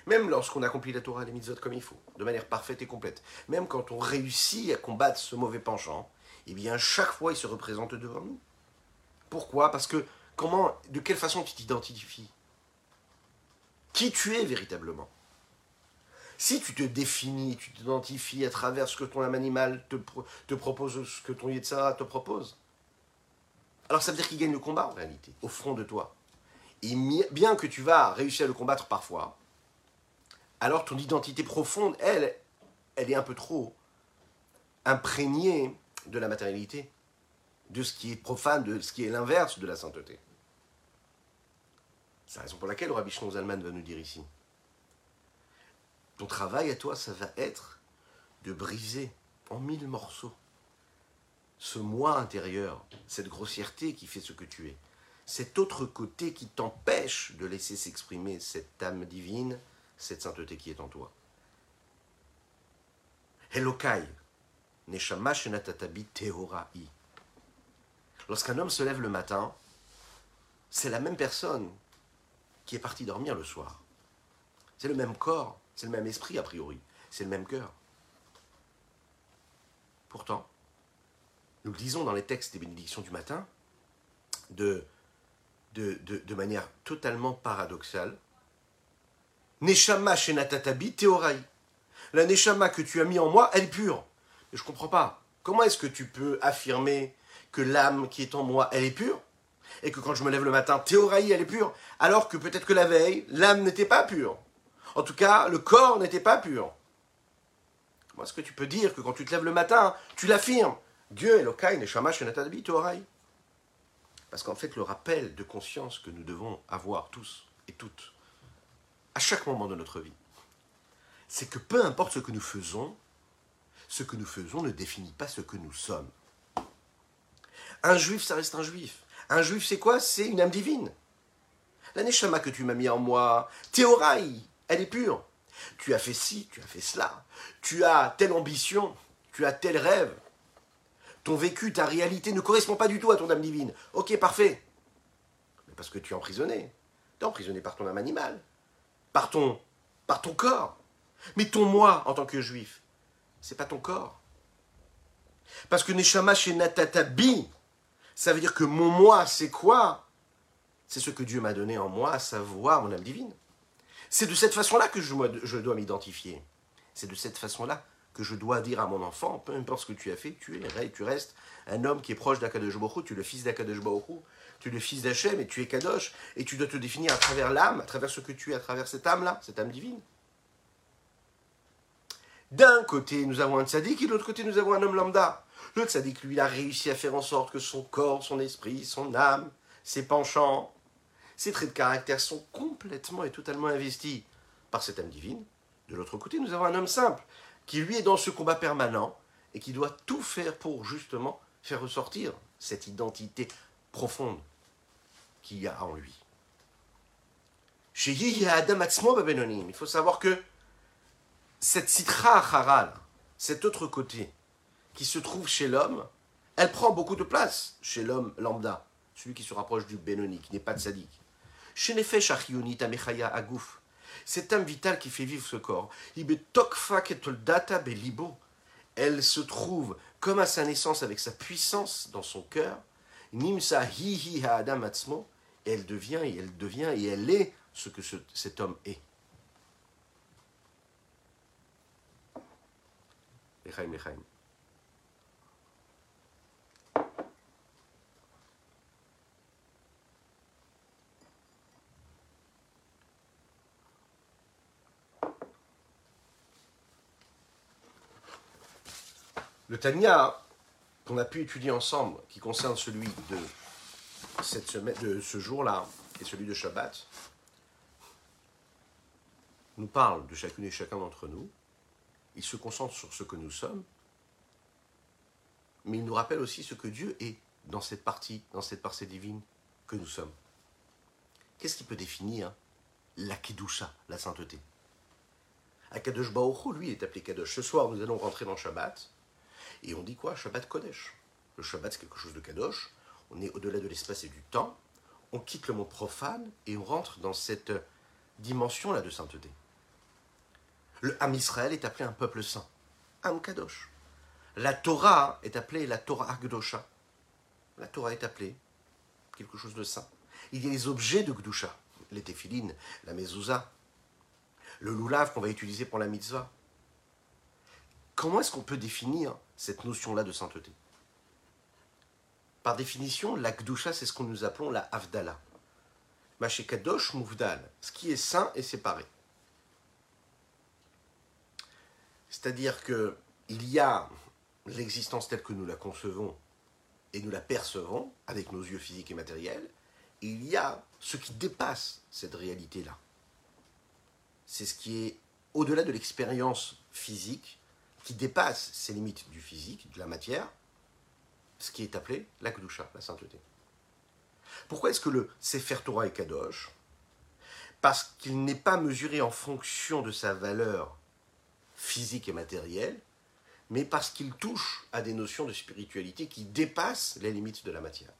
Même lorsqu'on accomplit la Torah, les mitzvot comme il faut, de manière parfaite et complète. Même quand on réussit à combattre ce mauvais penchant, eh bien, chaque fois, il se représente devant nous. Pourquoi? Parce que comment, de quelle façon tu t'identifies? Qui tu es véritablement? Si tu te définis, tu t'identifies à travers ce que ton âme animale te, propose, ce que ton Yetzara te propose, alors ça veut dire qu'il gagne le combat en réalité, au front de toi. Et bien que tu vas réussir à le combattre parfois, alors ton identité profonde, elle, elle est un peu trop imprégnée de la matérialité de ce qui est profane, de ce qui est l'inverse de la sainteté. C'est la raison pour laquelle le Rabbi Shnon Zalman va nous dire ici. Ton travail à toi, ça va être de briser en mille morceaux ce moi intérieur, cette grossièreté qui fait ce que tu es, cet autre côté qui t'empêche de laisser s'exprimer cette âme divine, cette sainteté qui est en toi. Neshama Shenatatabi. Lorsqu'un homme se lève le matin, c'est la même personne qui est partie dormir le soir. C'est le même corps, c'est le même esprit a priori, c'est le même cœur. Pourtant, nous le disons dans les textes des bénédictions du matin, de, de, manière totalement paradoxale. Neshama shenatatabi teorai. La neshama que tu as mis en moi, elle est pure. Je ne comprends pas. Comment est-ce que tu peux affirmer que l'âme qui est en moi, elle est pure, et que quand je me lève le matin, théoraï, elle est pure, alors que peut-être que la veille, l'âme n'était pas pure. En tout cas, le corps n'était pas pur. Comment est-ce que tu peux dire que quand tu te lèves le matin, tu l'affirmes Dieu est lokai, neshama, shenatadabi, théoraï Parce qu'en fait, le rappel de conscience que nous devons avoir tous et toutes, à chaque moment de notre vie, c'est que peu importe ce que nous faisons, ce que nous faisons ne définit pas ce que nous sommes. Un juif, ça reste un juif. Un juif, c'est quoi? C'est une âme divine. La neshama que tu m'as mis en moi, théoraï, elle est pure. Tu as fait ci, tu as fait cela. Tu as telle ambition, tu as tel rêve. Ton vécu, ta réalité ne correspond pas du tout à ton âme divine. Ok, parfait. Mais parce que tu es emprisonné. Tu es emprisonné par ton âme animale, par ton, par ton corps. Mais ton moi en tant que juif, c'est pas ton corps. Parce que Neshama chez Natatabi, ça veut dire que mon moi, c'est quoi? C'est ce que Dieu m'a donné en moi, à savoir mon âme divine. C'est de cette façon-là que je, je dois m'identifier. C'est de cette façon-là que je dois dire à mon enfant, peu importe ce que tu as fait, tu es, tu restes un homme qui est proche d'Akadosh tu es le fils d'Akadosh tu es le fils d'Hachem et tu es Kadosh, et tu dois te définir à travers l'âme, à travers ce que tu es, à travers cette âme-là, cette âme divine. D'un côté, nous avons un tzaddik, et de l'autre côté, nous avons un homme lambda. Le tzaddik, lui, il a réussi à faire en sorte que son corps, son esprit, son âme, ses penchants, ses traits de caractère sont complètement et totalement investis par cette âme divine. De l'autre côté, nous avons un homme simple, qui lui est dans ce combat permanent et qui doit tout faire pour justement faire ressortir cette identité profonde qu'il y a en lui. Chez Adam il faut savoir que cette citra haral, cet autre côté qui se trouve chez l'homme, elle prend beaucoup de place chez l'homme lambda, celui qui se rapproche du Benoni, qui n'est pas de sadique. Chez Agouf, cet âme vitale qui fait vivre ce corps, elle se trouve comme à sa naissance avec sa puissance dans son cœur, Nimsa elle devient et elle devient et elle est ce que cet homme est. Le Tania qu'on a pu étudier ensemble, qui concerne celui de, ce jour-là et celui de Shabbat, nous parle de chacune et chacun d'entre nous. Il se concentre sur ce que nous sommes, mais il nous rappelle aussi ce que Dieu est dans cette partie, dans cette partie divine que nous sommes. Qu'est-ce qui peut définir la Kedusha, la sainteté? Akadosh Baruch lui, est appelé Kadosh. Ce soir, nous allons rentrer dans Shabbat. Et on dit quoi? Shabbat Kodesh. Le Shabbat, c'est quelque chose de Kadosh. On est au-delà de l'espace et du temps. On quitte le monde profane et on rentre dans cette dimension-là de sainteté. Le Ham Israël est appelé un peuple saint. Ham Kadosh. La Torah est appelée la Torah Gdosha. La Torah est appelée quelque chose de saint. Il y a les objets de Gdusha, les téphilines, la mezouza, le loulav qu'on va utiliser pour la mitzvah. Comment est-ce qu'on peut définir cette notion-là de sainteté Par définition, la Gdusha, c'est ce que nous appelons la Avdala. Kadosh Mouvdal, ce qui est saint est séparé. C'est-à-dire que il y a l'existence telle que nous la concevons et nous la percevons avec nos yeux physiques et matériels, et il y a ce qui dépasse cette réalité-là. C'est ce qui est au-delà de l'expérience physique qui dépasse ces limites du physique, de la matière, ce qui est appelé la Kedusha, la sainteté. Pourquoi est-ce que le Sefer Torah est Kadosh? Parce qu'il n'est pas mesuré en fonction de sa valeur physique et matérielle, mais parce qu'il touche à des notions de spiritualité qui dépassent les limites de la matière.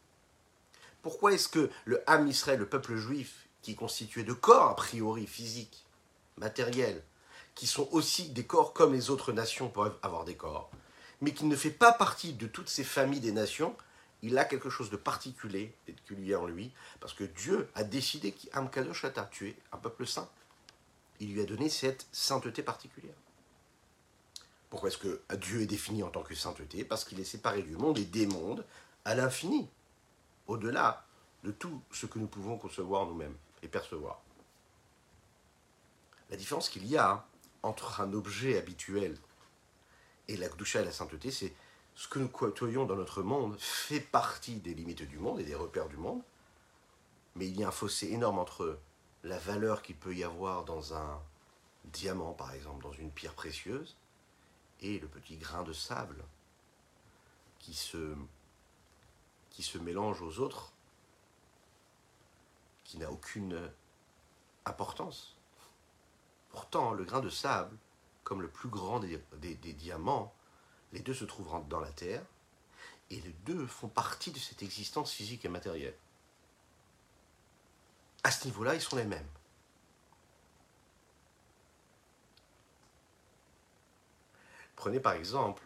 Pourquoi est-ce que le Ham Israël, le peuple juif, qui est constitué de corps a priori physiques, matériels, qui sont aussi des corps comme les autres nations peuvent avoir des corps, mais qui ne fait pas partie de toutes ces familles des nations, il a quelque chose de particulier et de peculier en lui, parce que Dieu a décidé qu'Am Kadosh a tué un peuple saint. Il lui a donné cette sainteté particulière. Pourquoi est-ce que Dieu est défini en tant que sainteté? Parce qu'il est séparé du monde et des mondes à l'infini, au-delà de tout ce que nous pouvons concevoir nous-mêmes et percevoir. La différence qu'il y a entre un objet habituel et la Gdusha et la sainteté, c'est ce que nous côtoyons dans notre monde fait partie des limites du monde et des repères du monde, mais il y a un fossé énorme entre la valeur qu'il peut y avoir dans un diamant, par exemple, dans une pierre précieuse, et le petit grain de sable qui se, qui se mélange aux autres, qui n'a aucune importance. Pourtant, le grain de sable, comme le plus grand des, diamants, les deux se trouvent dans la terre, et les deux font partie de cette existence physique et matérielle. À ce niveau-là, ils sont les mêmes. Prenez par exemple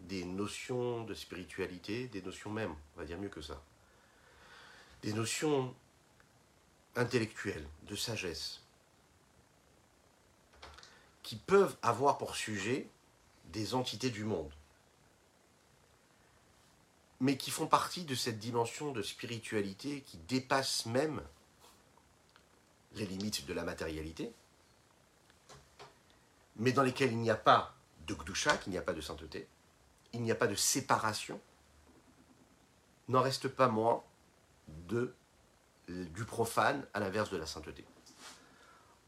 des notions de spiritualité, des notions même, on va dire mieux que ça. Des notions intellectuelles, de sagesse, qui peuvent avoir pour sujet des entités du monde, mais qui font partie de cette dimension de spiritualité qui dépasse même les limites de la matérialité, mais dans lesquelles il n'y a pas de Gdusha, qu'il n'y a pas de sainteté, il n'y a pas de séparation, n'en reste pas moins de, du profane à l'inverse de la sainteté.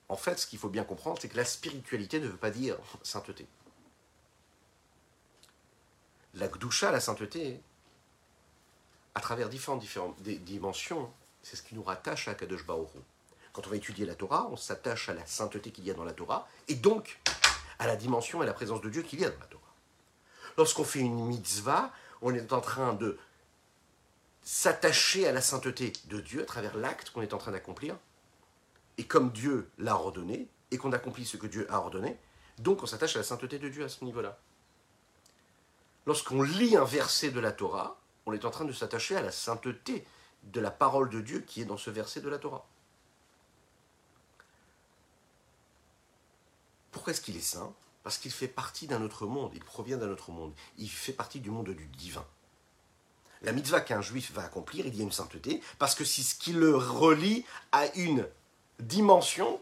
En fait, ce qu'il faut bien comprendre, c'est que la spiritualité ne veut pas dire sainteté. La Gdusha, la sainteté, à travers différentes, dimensions, c'est ce qui nous rattache à Kadosh Baruch Quand on va étudier la Torah, on s'attache à la sainteté qu'il y a dans la Torah, et donc à la dimension et la présence de Dieu qu'il y a dans la Torah. Lorsqu'on fait une mitzvah, on est en train de s'attacher à la sainteté de Dieu à travers l'acte qu'on est en train d'accomplir. Et comme Dieu l'a ordonné, et qu'on accomplit ce que Dieu a ordonné, donc on s'attache à la sainteté de Dieu à ce niveau-là. Lorsqu'on lit un verset de la Torah, on est en train de s'attacher à la sainteté de la parole de Dieu qui est dans ce verset de la Torah. Pourquoi est-ce qu'il est saint? Parce qu'il fait partie d'un autre monde, il provient d'un autre monde, il fait partie du monde du divin. La mitzvah qu'un juif va accomplir, il y a une sainteté, parce que c'est ce qui le relie à une dimension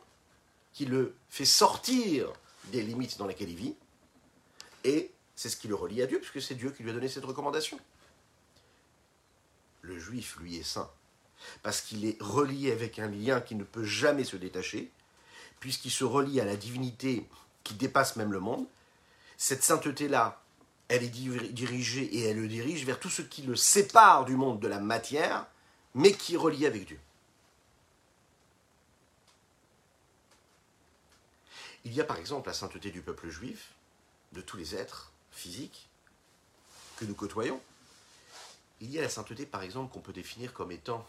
qui le fait sortir des limites dans lesquelles il vit, et c'est ce qui le relie à Dieu, puisque c'est Dieu qui lui a donné cette recommandation. Le juif, lui, est saint, parce qu'il est relié avec un lien qui ne peut jamais se détacher, puisqu'il se relie à la divinité qui dépasse même le monde. Cette sainteté-là, elle est dirigée et elle le dirige vers tout ce qui le sépare du monde de la matière, mais qui est relié avec Dieu. Il y a par exemple la sainteté du peuple juif, de tous les êtres physiques que nous côtoyons. Il y a la sainteté par exemple qu'on peut définir comme étant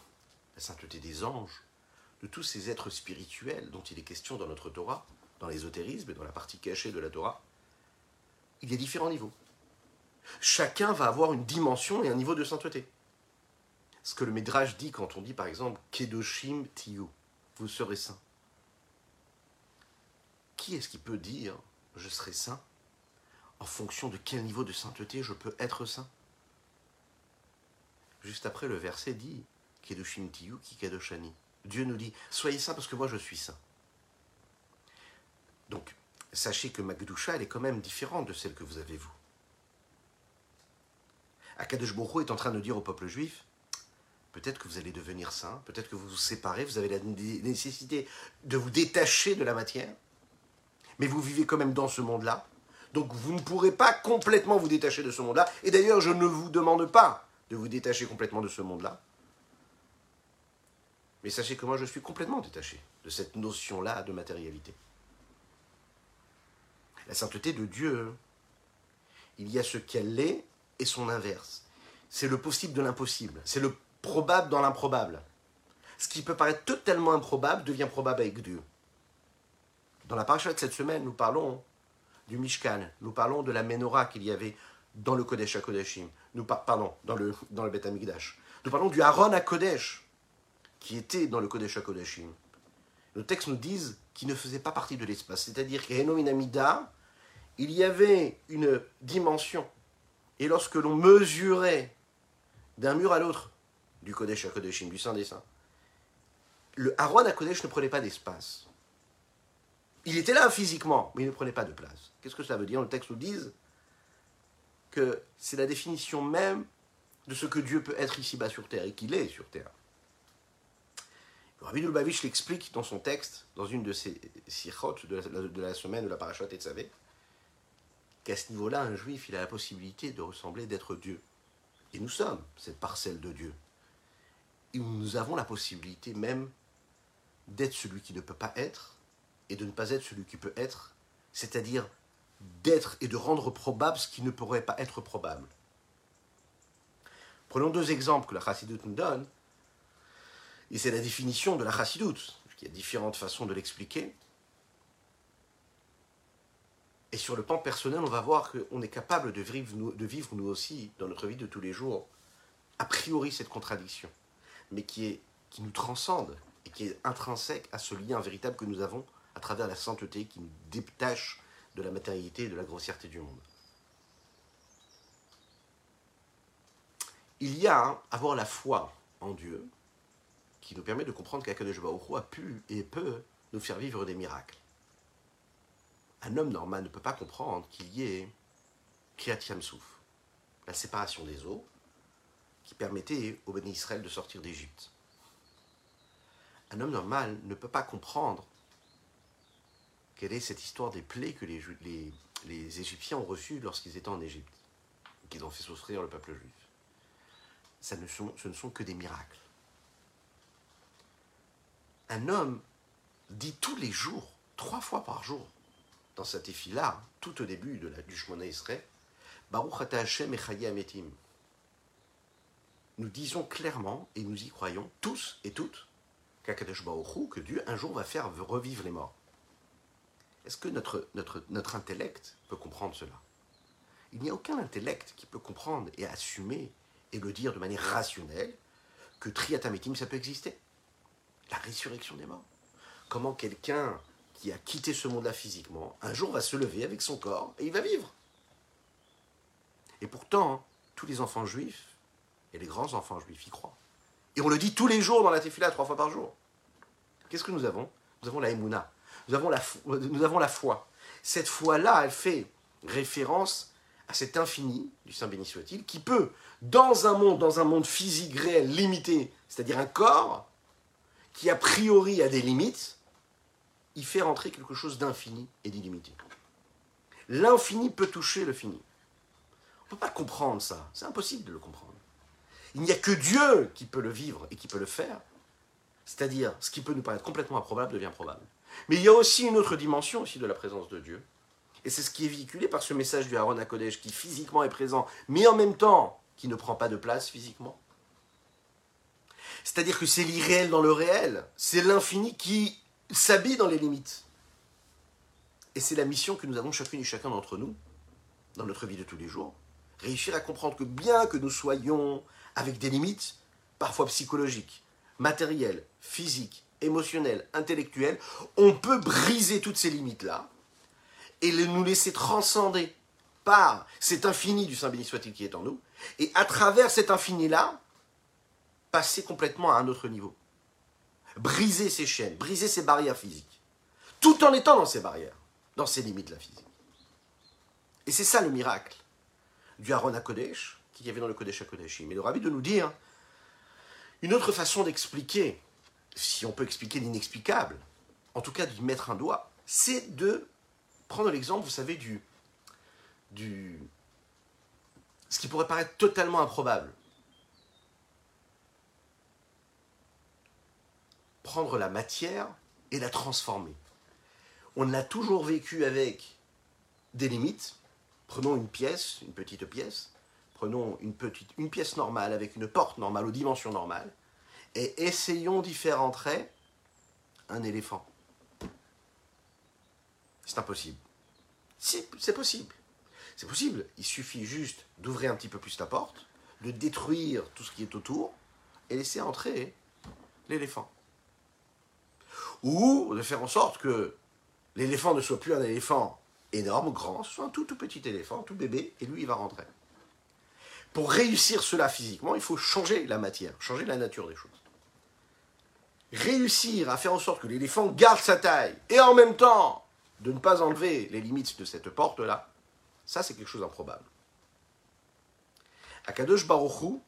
la sainteté des anges, de tous ces êtres spirituels dont il est question dans notre Torah, dans l'ésotérisme et dans la partie cachée de la Torah. Il y a différents niveaux chacun va avoir une dimension et un niveau de sainteté. Ce que le Midrash dit quand on dit par exemple Kedoshim Tiyu, vous serez saint. Qui est-ce qui peut dire je serai saint? En fonction de quel niveau de sainteté je peux être saint? Juste après, le verset dit Kedoshim Tiyu. Dieu nous dit soyez saint parce que moi je suis saint. Donc, sachez que ma elle est quand même différente de celle que vous avez vous. Akadosh est en train de dire au peuple juif, peut-être que vous allez devenir saint, peut-être que vous vous séparez, vous avez la nécessité de vous détacher de la matière, mais vous vivez quand même dans ce monde-là. Donc vous ne pourrez pas complètement vous détacher de ce monde-là. Et d'ailleurs, je ne vous demande pas de vous détacher complètement de ce monde-là. Mais sachez que moi, je suis complètement détaché de cette notion-là de matérialité. La sainteté de Dieu, il y a ce qu'elle est et son inverse. C'est le possible de l'impossible. C'est le probable dans l'improbable. Ce qui peut paraître totalement improbable devient probable avec Dieu. Dans la paracha de cette semaine, nous parlons du Mishkan, nous parlons de la menorah qu'il y avait dans le Kodesh HaKodeshim, nous pardon, dans le, dans Beth Amikdash. Nous parlons du Aaron HaKodesh, qui était dans le Kodesh HaKodeshim. Le texte nous dit qu'il ne faisait pas partie de l'espace, c'est-à-dire qu'à Amida, il y avait une dimension et lorsque l'on mesurait d'un mur à l'autre du Kodesh à Kodeshim, du Saint des Saints, le Aaron à Kodesh ne prenait pas d'espace. Il était là physiquement, mais il ne prenait pas de place. Qu'est-ce que ça veut dire? Le texte nous dit que c'est la définition même de ce que Dieu peut être ici-bas sur terre et qu'il est sur terre. Rabbi Lubavitch l'explique dans son texte, dans une de ses sikhot de la, de semaine de la parachat et Tzavé, qu'à ce niveau-là, un juif, il a la possibilité de ressembler, d'être Dieu. Et nous sommes cette parcelle de Dieu. Et nous avons la possibilité même d'être celui qui ne peut pas être et de ne pas être celui qui peut être, c'est-à-dire d'être et de rendre probable ce qui ne pourrait pas être probable. Prenons deux exemples que la Chassidoute nous donne, et c'est la définition de la Chassidoute. Il y a différentes façons de l'expliquer. Et sur le plan personnel, on va voir qu'on est capable de vivre, de vivre nous aussi, dans notre vie de tous les jours, a priori cette contradiction, mais qui, est, qui nous transcende et qui est intrinsèque à ce lien véritable que nous avons à travers la sainteté qui nous détache de la matérialité et de la grossièreté du monde. Il y a hein, avoir la foi en Dieu qui nous permet de comprendre qu'Akadosh Baruch a pu et peut nous faire vivre des miracles. Un homme normal ne peut pas comprendre qu'il y ait Kriyat Yamsouf, la séparation des eaux, qui permettait au béni Israël de sortir d'Égypte. Un homme normal ne peut pas comprendre quelle est cette histoire des plaies que les, Égyptiens ont reçues lorsqu'ils étaient en Égypte, qu'ils ont fait souffrir le peuple juif? Ce ne sont que des miracles. Un homme dit tous les jours, trois fois par jour, dans cette là tout au début de la, du Israël, Baruch Ata Hashem Echaye Ametim. Nous disons clairement, et nous y croyons tous et toutes, que Dieu un jour va faire revivre les morts. Est-ce que notre, intellect peut comprendre cela? Il n'y a aucun intellect qui peut comprendre et assumer et le dire de manière rationnelle que Triatametim, ça peut exister. La résurrection des morts. Comment quelqu'un qui a quitté ce monde-là physiquement, un jour va se lever avec son corps et il va vivre. Et pourtant, tous les enfants juifs et les grands enfants juifs y croient. Et on le dit tous les jours dans la tefila, trois fois par jour. Qu'est-ce que nous avons? Nous avons la Emouna. Nous avons la, nous avons la foi. Cette foi-là, elle fait référence à cet infini du Saint béni soit-il, qui peut, dans un monde, dans un monde physique réel, limité, c'est-à-dire un corps, qui a priori a des limites, il fait rentrer quelque chose d'infini et d'illimité. L'infini peut toucher le fini. On ne peut pas comprendre ça, c'est impossible de le comprendre. Il n'y a que Dieu qui peut le vivre et qui peut le faire, c'est-à-dire ce qui peut nous paraître complètement improbable devient probable. Mais il y a aussi une autre dimension aussi de la présence de Dieu, et c'est ce qui est véhiculé par ce message du Aaron à Kodesh, qui physiquement est présent, mais en même temps qui ne prend pas de place physiquement. C'est-à-dire que c'est l'irréel dans le réel, c'est l'infini qui s'habille dans les limites. Et c'est la mission que nous avons chacune et chacun d'entre nous, dans notre vie de tous les jours, réussir à comprendre que bien que nous soyons avec des limites, parfois psychologiques, matérielles, physiques, émotionnelles, intellectuelles, on peut briser toutes ces limites-là et nous laisser transcender par cet infini du Saint béni soit-il qui est en nous, et à travers cet infini-là, passer complètement à un autre niveau. Briser ces chaînes, briser ces barrières physiques, tout en étant dans ces barrières, dans ces limites la physique. Et c'est ça le miracle du Aaron à Kodesh, qu'il y avait dans le Kodesh à Kodeshim. Mais le rabbi de nous dire une autre façon d'expliquer, si on peut expliquer l'inexplicable, en tout cas d'y mettre un doigt, c'est de prendre l'exemple, vous savez, du, ce qui pourrait paraître totalement improbable. Prendre la matière et la transformer. On a toujours vécu avec des limites. Prenons une pièce, une petite pièce, prenons une, petite, une pièce normale avec une porte normale aux dimensions normales et essayons d'y faire entrer un éléphant. C'est impossible. C'est possible. C'est possible. Il suffit juste d'ouvrir un petit peu plus la porte, de détruire tout ce qui est autour et laisser entrer l'éléphant. Ou de faire en sorte que l'éléphant ne soit plus un éléphant énorme, grand, soit un tout, tout petit éléphant, tout bébé, et lui, il va rentrer. Pour réussir cela physiquement, il faut changer la matière, changer la nature des choses. Réussir à faire en sorte que l'éléphant garde sa taille, et en même temps de ne pas enlever les limites de cette porte-là, ça c'est quelque chose d'improbable. Akadosh Baruchou,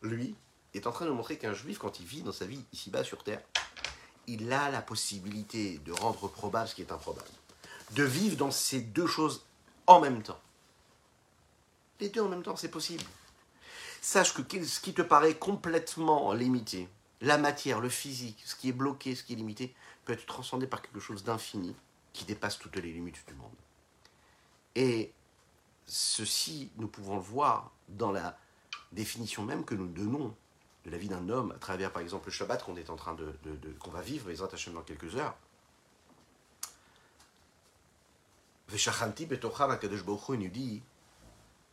lui, est en train de montrer qu'un juif, quand il vit dans sa vie ici-bas sur terre, il a la possibilité de rendre probable ce qui est improbable. De vivre dans ces deux choses en même temps. Les deux en même temps, c'est possible. Sache que ce qui te paraît complètement limité, la matière, le physique, ce qui est bloqué, ce qui est limité, peut être transcendé par quelque chose d'infini qui dépasse toutes les limites du monde. Et ceci, nous pouvons le voir dans la définition même que nous donnons de la vie d'un homme à travers, par exemple, le Shabbat qu'on est en train de, qu'on va vivre, les attachements dans quelques heures. Veshachanti nous dit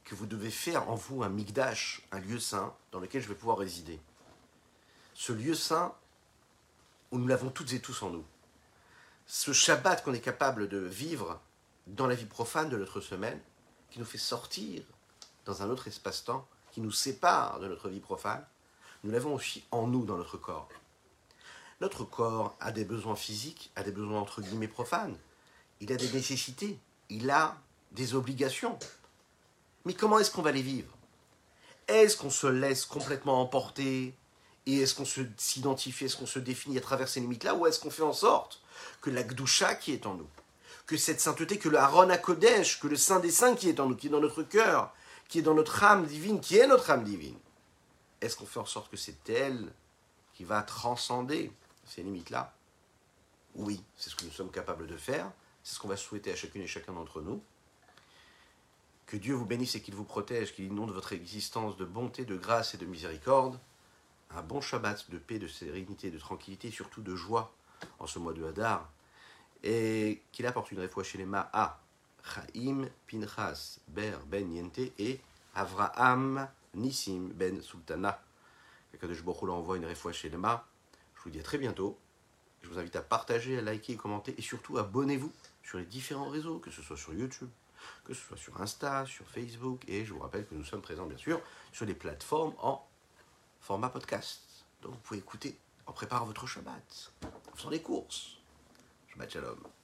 que vous devez faire en vous un migdash, un lieu saint dans lequel je vais pouvoir résider. Ce lieu saint, où nous l'avons toutes et tous en nous. Ce Shabbat qu'on est capable de vivre dans la vie profane de notre semaine, qui nous fait sortir dans un autre espace-temps, qui nous sépare de notre vie profane, nous l'avons aussi en nous, dans notre corps. Notre corps a des besoins physiques, a des besoins entre guillemets profanes. Il a des nécessités, il a des obligations. Mais comment est-ce qu'on va les vivre? Est-ce qu'on se laisse complètement emporter? Et est-ce qu'on s'identifie, est-ce qu'on se définit à travers ces limites-là? Ou est-ce qu'on fait en sorte que la Gdusha qui est en nous, que cette sainteté, que le Haron Kodesh, que le Saint des Saints qui est en nous, qui est dans notre cœur, qui est dans notre âme divine, qui est notre âme divine, est-ce qu'on fait en sorte que c'est elle qui va transcender ces limites-là? Oui, c'est ce que nous sommes capables de faire, c'est ce qu'on va souhaiter à chacune et chacun d'entre nous. Que Dieu vous bénisse et qu'il vous protège, qu'il inonde votre existence de bonté, de grâce et de miséricorde. Un bon Shabbat de paix, de sérénité, de tranquillité, surtout de joie en ce mois de Hadar. Et qu'il apporte une réfoua chez les Ma à Chaim Pinchas Ber Ben Yente et Avraham Nissim Ben Sultana. Que je envoie une réfoua chez les Ma. Je vous dis à très bientôt. Je vous invite à partager, à liker, à commenter et surtout abonnez-vous sur les différents réseaux, que ce soit sur YouTube, que ce soit sur Insta, sur Facebook, et je vous rappelle que nous sommes présents bien sûr sur les plateformes en format podcast. Donc vous pouvez écouter en préparant votre Shabbat, en faisant les courses. Shabbat Shalom.